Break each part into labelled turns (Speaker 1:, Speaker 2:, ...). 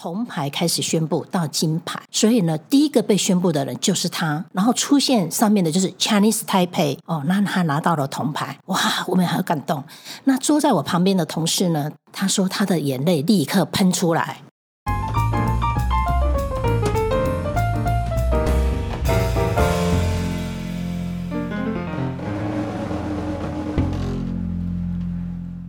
Speaker 1: 铜牌开始宣布到金牌，所以呢，第一个被宣布的人就是他，然后出现上面的就是 Chinese Taipei 哦，那他拿到了铜牌，哇，我们很感动。那坐在我旁边的同事呢，他说他的眼泪立刻喷出来。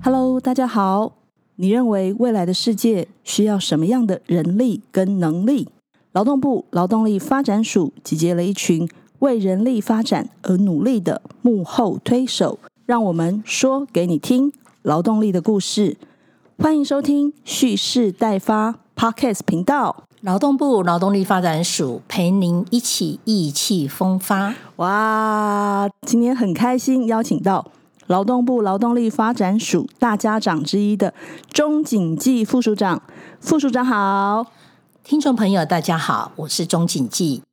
Speaker 2: Hello，大家好。你认为未来的世界需要什么样的人力跟能力？劳动部劳动力发展署集结了一群为人力发展而努力的幕后推手，让我们说给你听劳动力的故事。欢迎收听蓄势待发 Podcast 频道。
Speaker 1: 劳动部劳动力发展署陪您一起意气风发。
Speaker 2: 哇，今天很开心邀请到。劳动部劳动力发展署大家长之一的钟景记副署长，副署长好，
Speaker 1: 听众朋友大家好，我是钟景记。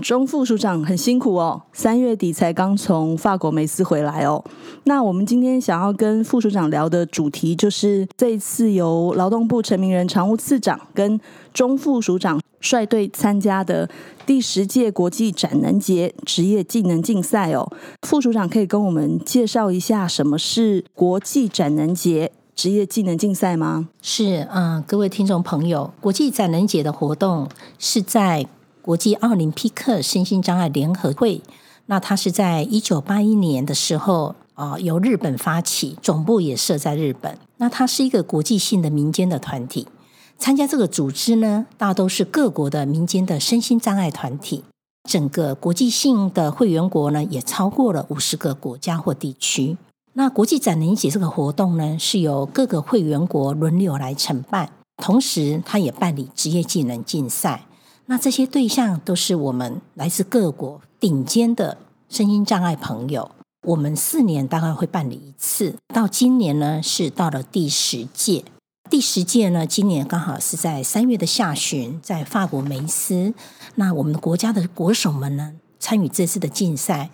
Speaker 2: 钟副署长很辛苦哦，三月底才刚从法国梅斯回来哦。那我们今天想要跟副署长聊的主题，就是这一次由劳动部陈明仁常务次长跟钟副署长率队参加的第十届国际展能节职业技能竞赛哦。副组长可以跟我们介绍一下什么是国际展能节职业技能竞赛吗？
Speaker 1: 是，嗯，各位听众朋友，国际展能节的活动是在。国际奥林匹克身心障碍联合会，那它是在一九八一年的时候啊，由日本发起，总部也设在日本。那它是一个国际性的民间的团体，参加这个组织呢，大都是各国的民间的身心障碍团体。整个国际性的会员国呢，也超过了五十个国家或地区。那国际展能节这个活动呢，是由各个会员国轮流来承办，同时它也办理职业技能竞赛。那这些对象都是我们来自各国顶尖的声音障碍朋友。我们四年大概会办理一次，到今年呢是到了第十届。第十届呢，今年刚好是在三月的下旬，在法国梅斯。那我们的国家的国手们呢，参与这次的竞赛，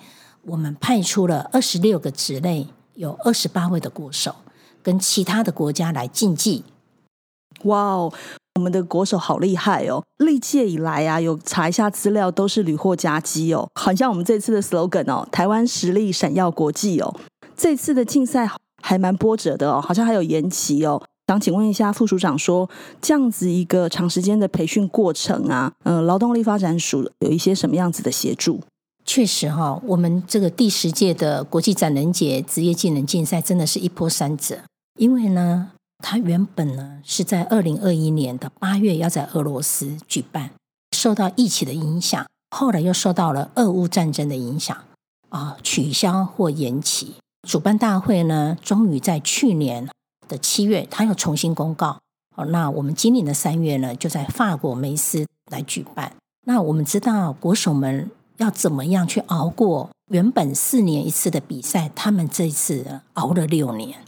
Speaker 1: 我们派出了二十六个职类，有二十八位的国手，跟其他的国家来竞技。
Speaker 2: 哇哦！我们的国手好厉害哦！历届以来啊，有查一下资料，都是屡获佳绩哦。好像我们这次的 slogan 哦，台湾实力闪耀国际哦。这次的竞赛还蛮波折的哦，好像还有延期哦。想请问一下副署长，说这样子一个长时间的培训过程啊，呃，劳动力发展署有一些什么样子的协助？
Speaker 1: 确实哈，我们这个第十届的国际展能节职业技能竞赛，真的是一波三折，因为呢。它原本呢是在二零二一年的八月要在俄罗斯举办，受到疫情的影响，后来又受到了俄乌战争的影响，啊，取消或延期。主办大会呢，终于在去年的七月，他又重新公告。哦，那我们今年的三月呢，就在法国梅斯来举办。那我们知道国手们要怎么样去熬过？原本四年一次的比赛，他们这一次熬了六年，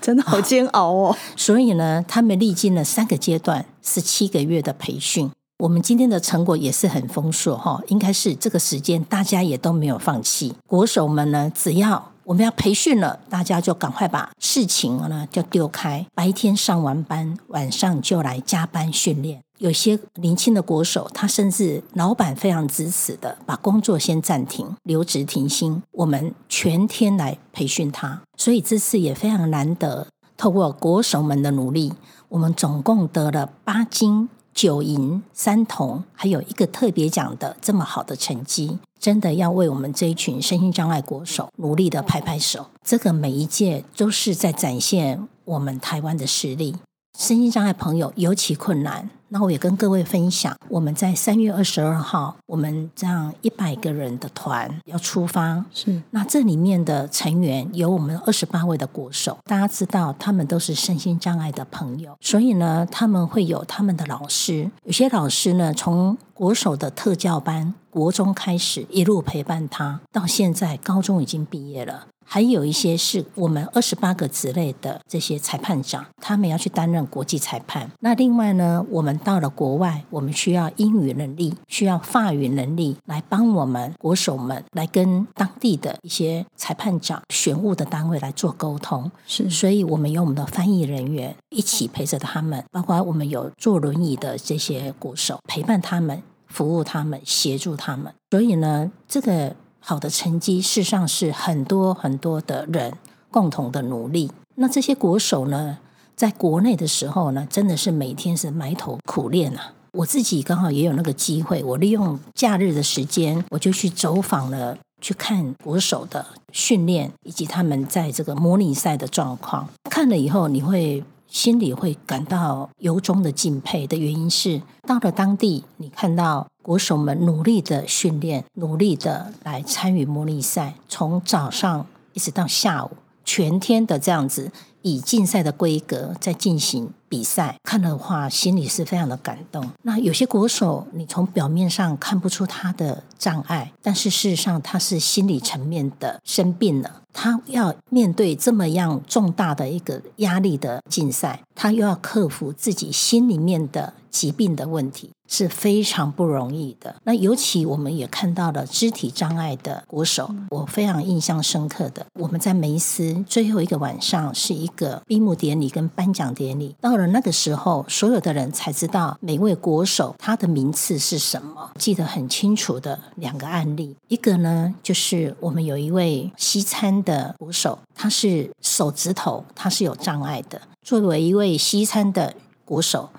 Speaker 2: 真的好煎熬哦。
Speaker 1: 所以呢，他们历经了三个阶段，十七个月的培训。我们今天的成果也是很丰硕哈，应该是这个时间大家也都没有放弃。国手们呢，只要我们要培训了，大家就赶快把事情呢就丢开，白天上完班，晚上就来加班训练。有些年轻的国手，他甚至老板非常支持的，把工作先暂停，留职停薪，我们全天来培训他。所以这次也非常难得，透过国手们的努力，我们总共得了八金九银三铜，还有一个特别奖的这么好的成绩，真的要为我们这一群身心障碍国手努力的拍拍手。这个每一届都是在展现我们台湾的实力。身心障碍朋友尤其困难，那我也跟各位分享，我们在三月二十二号，我们这样一百个人的团要出发，
Speaker 2: 是。
Speaker 1: 那这里面的成员有我们二十八位的国手，大家知道他们都是身心障碍的朋友，所以呢，他们会有他们的老师，有些老师呢从国手的特教班国中开始一路陪伴他，到现在高中已经毕业了。还有一些是我们二十八个职类的这些裁判长，他们要去担任国际裁判。那另外呢，我们到了国外，我们需要英语能力，需要法语能力，来帮我们国手们来跟当地的一些裁判长、选务的单位来做沟通。
Speaker 2: 是，
Speaker 1: 所以我们有我们的翻译人员一起陪着他们，包括我们有坐轮椅的这些国手陪伴他们、服务他们、协助他们。所以呢，这个。好的成绩，事实上是很多很多的人共同的努力。那这些国手呢，在国内的时候呢，真的是每天是埋头苦练啊。我自己刚好也有那个机会，我利用假日的时间，我就去走访了，去看国手的训练，以及他们在这个模拟赛的状况。看了以后，你会。心里会感到由衷的敬佩的原因是，到了当地，你看到国手们努力的训练，努力的来参与模拟赛，从早上一直到下午，全天的这样子，以竞赛的规格在进行比赛。看的话，心里是非常的感动。那有些国手，你从表面上看不出他的障碍，但是事实上他是心理层面的生病了。他要面对这么样重大的一个压力的竞赛，他又要克服自己心里面的疾病的问题，是非常不容易的。那尤其我们也看到了肢体障碍的国手，我非常印象深刻的，我们在梅斯最后一个晚上是一个闭幕典礼跟颁奖典礼，到了那个时候，所有的人才知道每位国手他的名次是什么。记得很清楚的两个案例，一个呢就是我们有一位西餐。的鼓手，他是手指头，他是有障碍的。作为一位西餐的鼓手，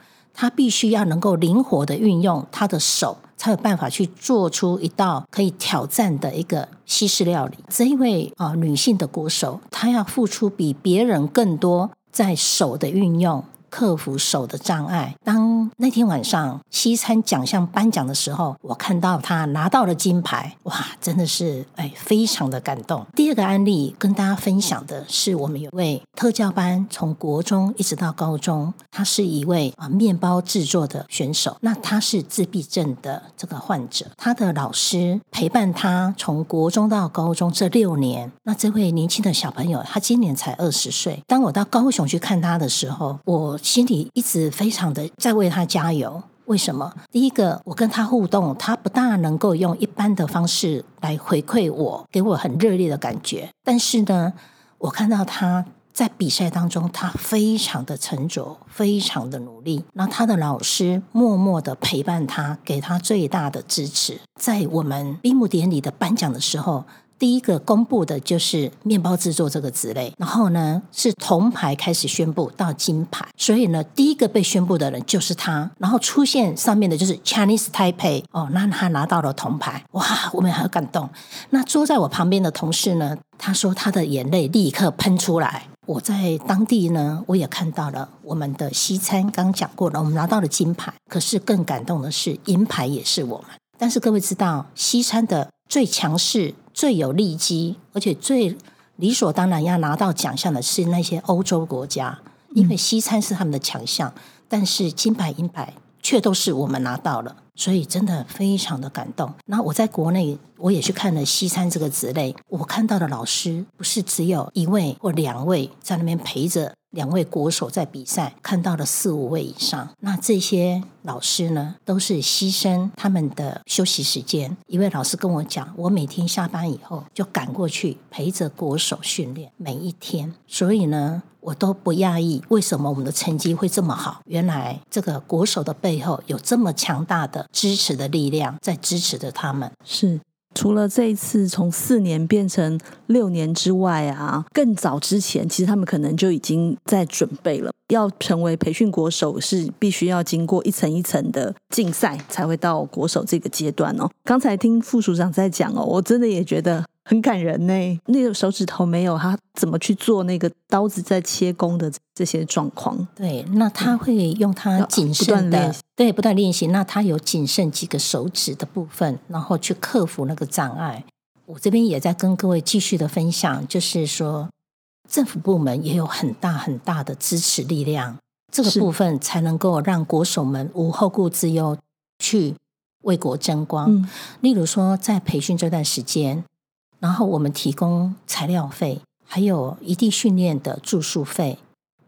Speaker 1: 他必须要能够灵活的运用他的手，才有办法去做出一道可以挑战的一个西式料理。这一位啊，女性的鼓手，她要付出比别人更多在手的运用。克服手的障碍。当那天晚上西餐奖项颁奖的时候，我看到他拿到了金牌，哇，真的是哎，非常的感动。第二个案例跟大家分享的是，我们有位特教班，从国中一直到高中，他是一位啊面包制作的选手。那他是自闭症的这个患者，他的老师陪伴他从国中到高中这六年。那这位年轻的小朋友，他今年才二十岁。当我到高雄去看他的时候，我心里一直非常的在为他加油。为什么？第一个，我跟他互动，他不大能够用一般的方式来回馈我，给我很热烈的感觉。但是呢，我看到他在比赛当中，他非常的沉着，非常的努力。那他的老师默默的陪伴他，给他最大的支持。在我们闭幕典礼的颁奖的时候。第一个公布的就是面包制作这个职类，然后呢是铜牌开始宣布到金牌，所以呢第一个被宣布的人就是他，然后出现上面的就是 Chinese Taipei 哦，那他拿到了铜牌，哇，我们很感动。那坐在我旁边的同事呢，他说他的眼泪立刻喷出来。我在当地呢，我也看到了我们的西餐，刚讲过了，我们拿到了金牌，可是更感动的是银牌也是我们。但是各位知道，西餐的最强势。最有利基，而且最理所当然要拿到奖项的是那些欧洲国家，因为西餐是他们的强项，但是金牌银牌却都是我们拿到了，所以真的非常的感动。那我在国内我也去看了西餐这个职类，我看到的老师不是只有一位或两位在那边陪着。两位国手在比赛，看到了四五位以上。那这些老师呢，都是牺牲他们的休息时间。一位老师跟我讲，我每天下班以后就赶过去陪着国手训练，每一天。所以呢，我都不讶异为什么我们的成绩会这么好。原来这个国手的背后有这么强大的支持的力量在支持着他们。
Speaker 2: 是。除了这一次从四年变成六年之外啊，更早之前，其实他们可能就已经在准备了。要成为培训国手，是必须要经过一层一层的竞赛，才会到国手这个阶段哦。刚才听副署长在讲哦，我真的也觉得。很感人呢，那个手指头没有他怎么去做那个刀子在切工的这些状况？
Speaker 1: 对，那他会用他谨慎的，对，不断练习。那他有谨慎几个手指的部分，然后去克服那个障碍。我这边也在跟各位继续的分享，就是说政府部门也有很大很大的支持力量，这个部分才能够让国手们无后顾之忧去为国争光。例如说，在培训这段时间。然后我们提供材料费，还有异地训练的住宿费，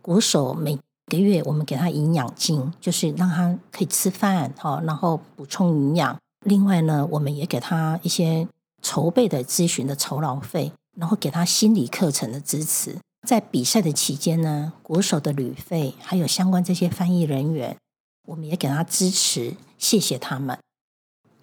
Speaker 1: 国手每个月我们给他营养金，就是让他可以吃饭，哈，然后补充营养。另外呢，我们也给他一些筹备的咨询的酬劳费，然后给他心理课程的支持。在比赛的期间呢，国手的旅费还有相关这些翻译人员，我们也给他支持，谢谢他们。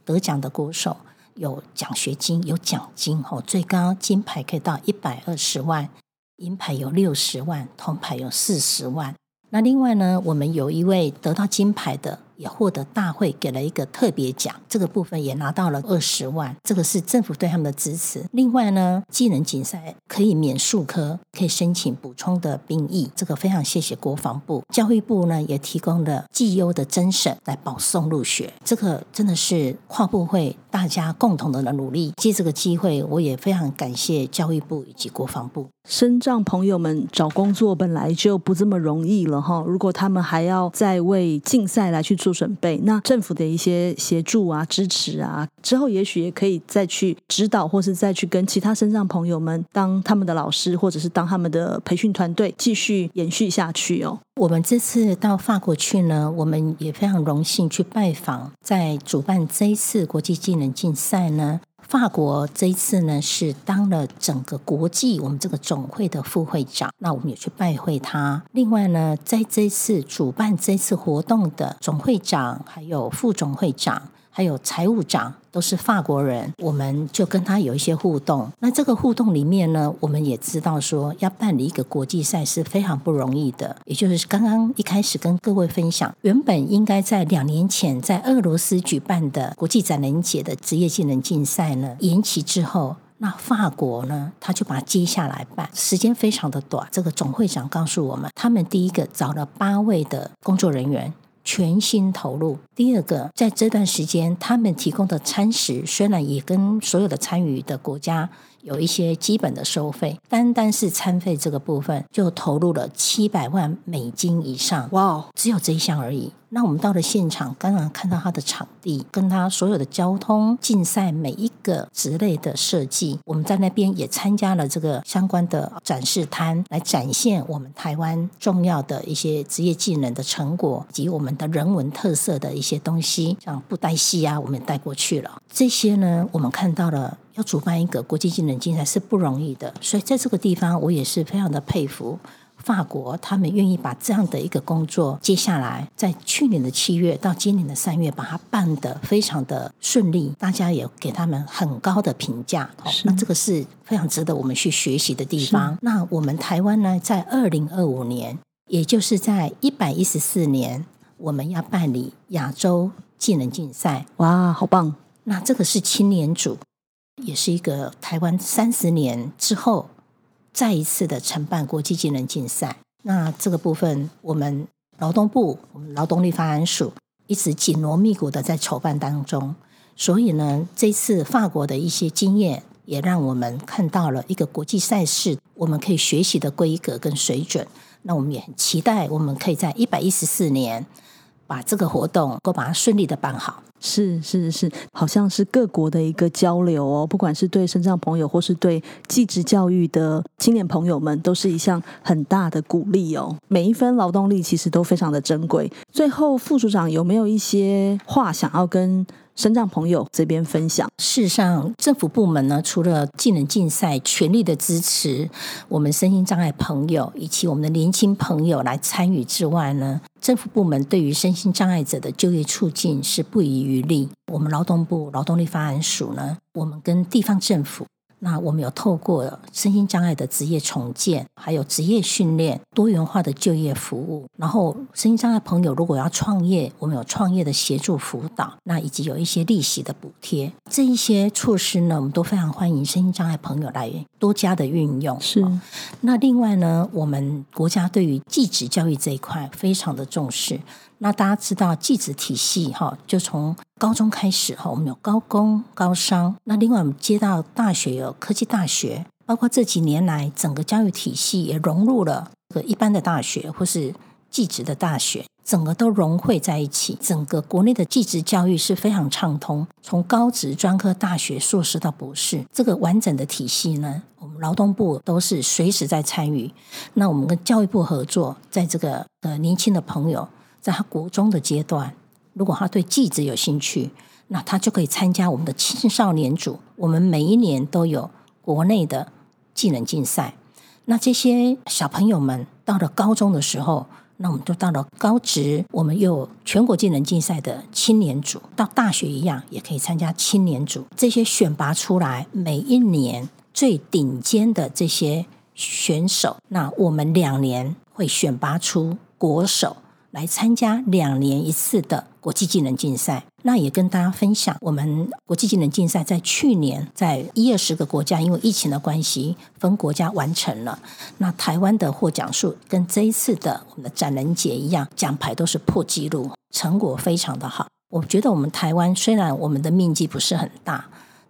Speaker 1: 得奖的国手有奖学金，有奖金哦，最高金牌可以到一百二十万，银牌有六十万，铜牌有四十万。那另外呢，我们有一位得到金牌的。也获得大会给了一个特别奖，这个部分也拿到了二十万，这个是政府对他们的支持。另外呢，技能竞赛可以免数科，可以申请补充的兵役，这个非常谢谢国防部。教育部呢也提供了绩优的甄审来保送入学，这个真的是跨部会大家共同的努力。借这个机会，我也非常感谢教育部以及国防部。
Speaker 2: 身障朋友们找工作本来就不这么容易了哈，如果他们还要再为竞赛来去做做准备，那政府的一些协助啊、支持啊，之后也许也可以再去指导，或是再去跟其他身障朋友们当他们的老师，或者是当他们的培训团队，继续延续下去哦。
Speaker 1: 我们这次到法国去呢，我们也非常荣幸去拜访，在主办这一次国际技能竞赛呢。法国这一次呢，是当了整个国际我们这个总会的副会长，那我们也去拜会他。另外呢，在这次主办这次活动的总会长，还有副总会长。还有财务长都是法国人，我们就跟他有一些互动。那这个互动里面呢，我们也知道说，要办理一个国际赛是非常不容易的。也就是刚刚一开始跟各位分享，原本应该在两年前在俄罗斯举办的国际展能节的职业技能竞赛呢，延期之后，那法国呢，他就把接下来办，时间非常的短。这个总会长告诉我们，他们第一个找了八位的工作人员。全心投入。第二个，在这段时间，他们提供的餐食虽然也跟所有的参与的国家。有一些基本的收费，单单是餐费这个部分就投入了七百万美金以上。哇，哦只有这一项而已。那我们到了现场，刚刚看到他的场地，跟他所有的交通竞赛每一个职类的设计，我们在那边也参加了这个相关的展示摊，来展现我们台湾重要的一些职业技能的成果及我们的人文特色的一些东西，像布袋戏啊，我们也带过去了。这些呢，我们看到了。要主办一个国际技能竞赛是不容易的，所以在这个地方，我也是非常的佩服法国，他们愿意把这样的一个工作接下来，在去年的七月到今年的三月，把它办得非常的顺利，大家也给他们很高的评价。那这个是非常值得我们去学习的地方。那我们台湾呢，在二零二五年，也就是在一百一十四年，我们要办理亚洲技能竞赛。
Speaker 2: 哇，好棒！
Speaker 1: 那这个是青年组。也是一个台湾三十年之后再一次的承办国际技能竞赛。那这个部分，我们劳动部、我们劳动力发展署一直紧锣密鼓的在筹办当中。所以呢，这次法国的一些经验，也让我们看到了一个国际赛事我们可以学习的规格跟水准。那我们也很期待，我们可以在一百一十四年把这个活动能够把它顺利的办好。
Speaker 2: 是是是，好像是各国的一个交流哦，不管是对身障朋友，或是对继职教育的青年朋友们，都是一项很大的鼓励哦。每一分劳动力其实都非常的珍贵。最后，副组长有没有一些话想要跟？身障朋友这边分享，
Speaker 1: 事实上，政府部门呢，除了技能竞赛全力的支持我们身心障碍朋友以及我们的年轻朋友来参与之外呢，政府部门对于身心障碍者的就业促进是不遗余力。我们劳动部劳动力发展署呢，我们跟地方政府。那我们有透过身心障碍的职业重建，还有职业训练、多元化的就业服务，然后身心障碍朋友如果要创业，我们有创业的协助辅导，那以及有一些利息的补贴，这一些措施呢，我们都非常欢迎身心障碍朋友来多加的运用。
Speaker 2: 是。
Speaker 1: 那另外呢，我们国家对于继职教育这一块非常的重视。那大家知道，继职体系哈，就从高中开始哈，我们有高工、高商。那另外我们接到大学有科技大学，包括这几年来整个教育体系也融入了个一般的大学或是技职的大学，整个都融汇在一起。整个国内的技职教育是非常畅通，从高职、专科、大学、硕士到博士，这个完整的体系呢，我们劳动部都是随时在参与。那我们跟教育部合作，在这个呃年轻的朋友，在他国中的阶段，如果他对技职有兴趣，那他就可以参加我们的青少年组。我们每一年都有国内的技能竞赛。那这些小朋友们到了高中的时候，那我们就到了高职，我们有全国技能竞赛的青年组。到大学一样，也可以参加青年组。这些选拔出来，每一年最顶尖的这些选手，那我们两年会选拔出国手。来参加两年一次的国际技能竞赛，那也跟大家分享，我们国际技能竞赛在去年在一二十个国家，因为疫情的关系，分国家完成了。那台湾的获奖数跟这一次的我们的展能节一样，奖牌都是破纪录，成果非常的好。我觉得我们台湾虽然我们的面积不是很大。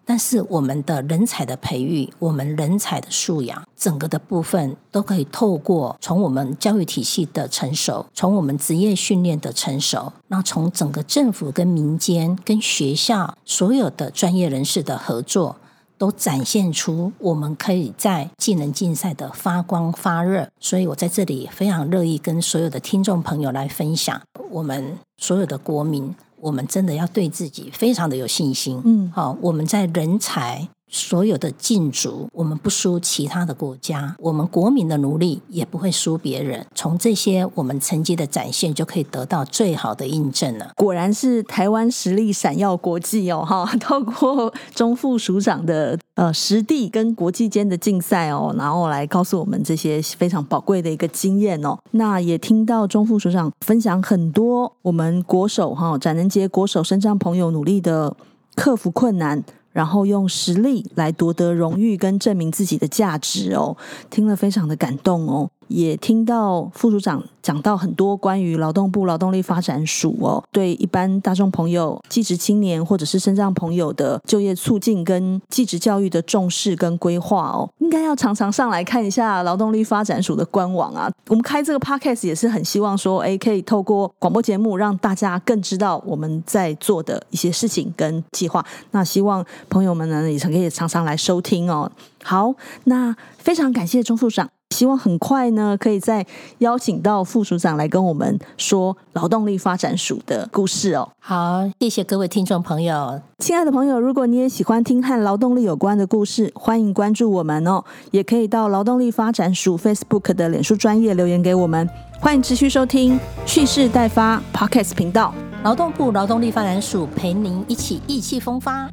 Speaker 1: 但是我们的人才的培育，我们人才的素养，整个的部分都可以透过从我们教育体系的成熟，从我们职业训练的成熟，那从整个政府跟民间跟学校所有的专业人士的合作，都展现出我们可以在技能竞赛的发光发热。所以我在这里非常乐意跟所有的听众朋友来分享，我们所有的国民。我们真的要对自己非常的有信心。嗯，好，我们在人才所有的进足，我们不输其他的国家，我们国民的努力也不会输别人。从这些我们成绩的展现，就可以得到最好的印证了。
Speaker 2: 果然是台湾实力闪耀国际哦！哈，透过中副署长的呃实地跟国际间的竞赛哦，然后来告诉我们这些非常宝贵的一个经验哦。那也听到中副署长分享很多我们国手哈展能节国手身障朋友努力的克服困难。然后用实力来夺得荣誉跟证明自己的价值哦，听了非常的感动哦。也听到副署长讲到很多关于劳动部劳动力发展署哦，对一般大众朋友、技职青年或者是身障朋友的就业促进跟技职教育的重视跟规划哦，应该要常常上来看一下劳动力发展署的官网啊。我们开这个 podcast 也是很希望说，哎，可以透过广播节目让大家更知道我们在做的一些事情跟计划。那希望朋友们呢也可以常常来收听哦。好，那非常感谢钟副长。希望很快呢，可以再邀请到副署长来跟我们说劳动力发展署的故事哦。
Speaker 1: 好，谢谢各位听众朋友，
Speaker 2: 亲爱的朋友，如果你也喜欢听和劳动力有关的故事，欢迎关注我们哦，也可以到劳动力发展署 Facebook 的脸书专业留言给我们。欢迎持续收听蓄势待发 Podcast 频道，
Speaker 1: 劳动部劳动力发展署陪您一起意气风发。